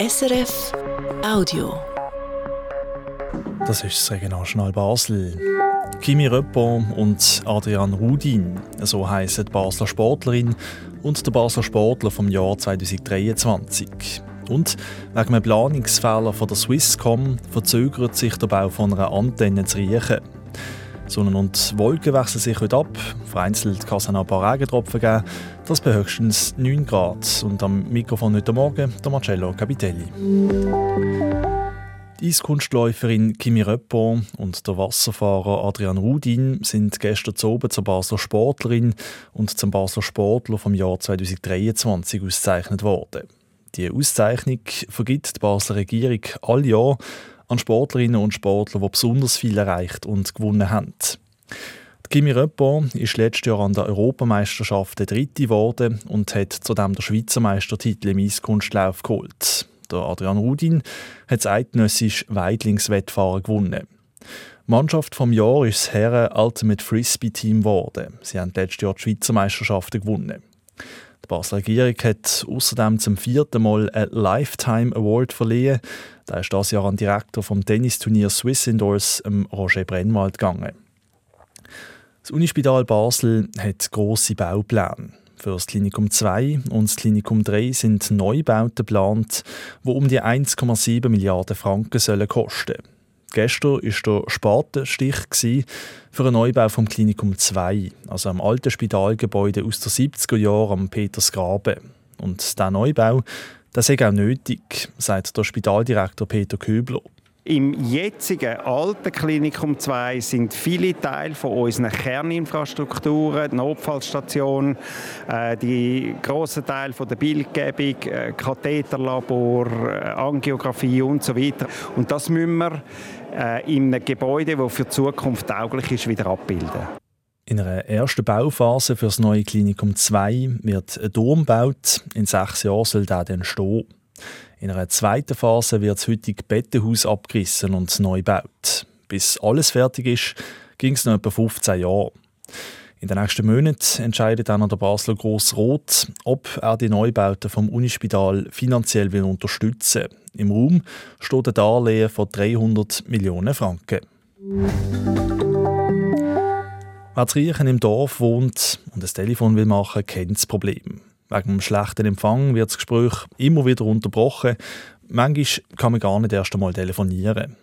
SRF Audio. Das ist das Regionaljournal Basel. Kimi Röppo und Adrian Rudin, so heissen die Basler Sportlerin und der Basler Sportler vom Jahr 2023. Und wegen einem Planungsfehler von der Swisscom verzögert sich der Bau von einer Antenne zu riechen. Sonne und Wolken wechseln sich heute ab. Vereinzelt kann es auch ein paar Regentropfen geben. Das bei höchstens 9 Grad. Und am Mikrofon heute Morgen der Marcello Capitelli. Die Eiskunstläuferin Kimi Röppo und der Wasserfahrer Adrian Rudin sind gestern oben zur Basler Sportlerin und zum Basler Sportler vom Jahr 2023 ausgezeichnet worden. Die Auszeichnung vergibt die Basler Regierung all Jahr an Sportlerinnen und Sportler, die besonders viel erreicht und gewonnen haben. Kimi Röppo ist letztes Jahr an der Europameisterschaft der Dritte geworden und hat zudem den Schweizer Meistertitel im Eiskunstlauf geholt. Der Adrian Rudin hat das eidgenössische Weidlingswettfahren gewonnen. Mannschaft vom Jahr ist das Herren Ultimate Frisbee Team geworden. Sie haben letztes Jahr die Schweizer Meisterschaften gewonnen. Basler Regierung hat außerdem zum vierten Mal einen Lifetime Award verliehen. Der ist das Jahr an Direktor vom Tennisturnier Swiss Indoors, Roger Brennwald, gegangen. Das Unispital Basel hat grosse Baupläne. Für das Klinikum 2 und das Klinikum 3 sind Neubauten geplant, die um die 1,7 Milliarden Franken sollen kosten Gestern war der Spatenstich für einen Neubau vom Klinikum 2, also am alten Spitalgebäude aus den 70er Jahren am Petersgraben. Und dieser Neubau das ist auch nötig, sagt der Spitaldirektor Peter Köbler. Im jetzigen alten Klinikum 2 sind viele Teile von unseren Kerninfrastrukturen, die Notfallstation, äh, die grossen Teile von der Bildgebung, äh, Katheterlabor, äh, Angiografie und so weiter. Und das müssen wir äh, in einem Gebäude, das für die Zukunft tauglich ist, wieder abbilden. In einer ersten Bauphase für das neue Klinikum 2 wird ein Dom gebaut. In sechs Jahren soll der dann stehen. In einer zweiten Phase wird das heutige Bettenhaus abgerissen und neu gebaut. Bis alles fertig ist, ging es noch etwa 15 Jahre. In den nächsten Monaten entscheidet dann der Basler Grossrot, ob er die Neubauten vom Unispital finanziell will unterstützen will. Im Raum steht ein Darlehen von 300 Millionen Franken. Wer zu Riechen im Dorf wohnt und ein Telefon will machen, kennt das Problem. Wegen dem schlechten Empfang wird das Gespräch immer wieder unterbrochen. Manchmal kann man gar nicht erst einmal telefonieren.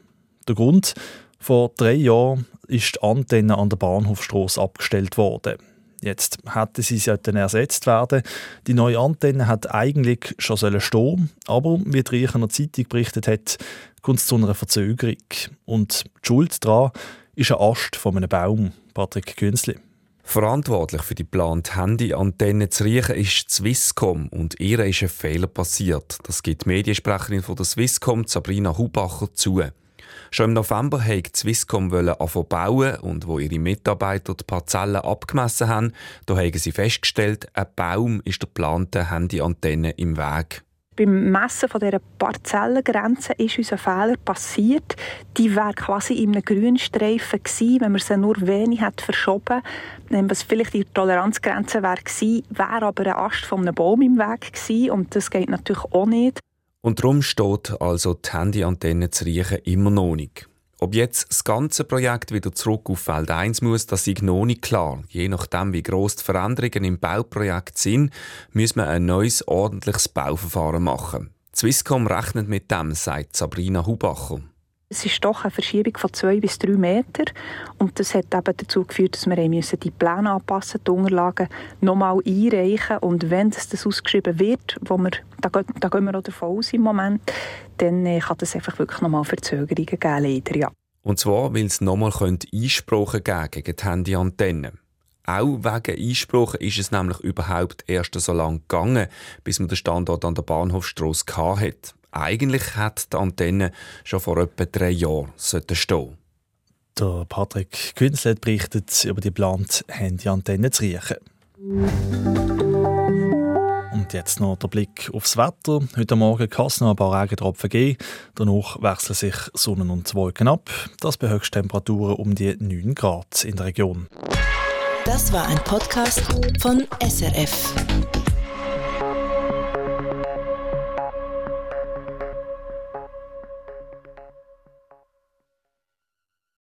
Der Grund? Vor drei Jahren ist die Antenne an der Bahnhofstrasse abgestellt worden. Jetzt hätte sie sollten ersetzt werden. Die neue Antenne hat eigentlich schon stehen aber wie die Riechener Zeitung berichtet hat, kommt es zu einer Verzögerung. Und die Schuld daran ist ein Ast von einem Baum. Patrick Künzli. Verantwortlich für die geplante Handyantenne zu riechen ist Swisscom und ihr ist ein Fehler passiert. Das gibt die Mediensprecherin von der Swisscom, Sabrina Hubacher, zu. Schon im November wollte Swisscom anfangen bauen und wo ihre Mitarbeiter die Parzellen abgemessen haben, da haben sie festgestellt, ein Baum ist der geplanten Handyantenne im Weg. Beim Messen von dieser Parzellengrenze ist uns ein Fehler passiert. Die wäre quasi in einem Grünstreifen gewesen, wenn man sie nur wenig hat verschoben hätte. Was vielleicht die Toleranzgrenze wäre gewesen, wäre aber ein Ast von einem Baum im Weg gewesen und das geht natürlich auch nicht. Und darum steht also die Handyantenne zu riechen immer noch nicht. Ob jetzt das ganze Projekt wieder zurück auf Feld 1 muss, das ist noch nicht klar. Je nachdem, wie gross die Veränderungen im Bauprojekt sind, muss man ein neues, ordentliches Bauverfahren machen. Swisscom rechnet mit dem, sagt Sabrina Hubacher. Es ist doch eine Verschiebung von zwei bis drei Metern und das hat eben dazu geführt, dass wir müssen die Pläne anpassen, die Unterlagen nochmal einreichen und wenn das, das ausgeschrieben wird, wo wir, da, da gehen wir auch davon aus im Moment, dann äh, kann es einfach wirklich nochmal Verzögerungen geben, leider, ja. Und zwar, weil es nochmal Einsprachen geben gegen die Handyantenne. Auch wegen Einsprachen ist es nämlich überhaupt erst so lange gegangen, bis man den Standort an der Bahnhofstrasse hatte. Eigentlich hat die Antenne schon vor etwa drei Jahren stehen Der Patrick Künzlet berichtet über die geplante Handyantenne zu riechen. Und jetzt noch der Blick aufs Wetter. Heute Morgen kann es noch ein paar Regentropfen geben. Danach wechseln sich Sonnen und Wolken ab. Das bei Höchsttemperaturen um die 9 Grad in der Region. Das war ein Podcast von SRF.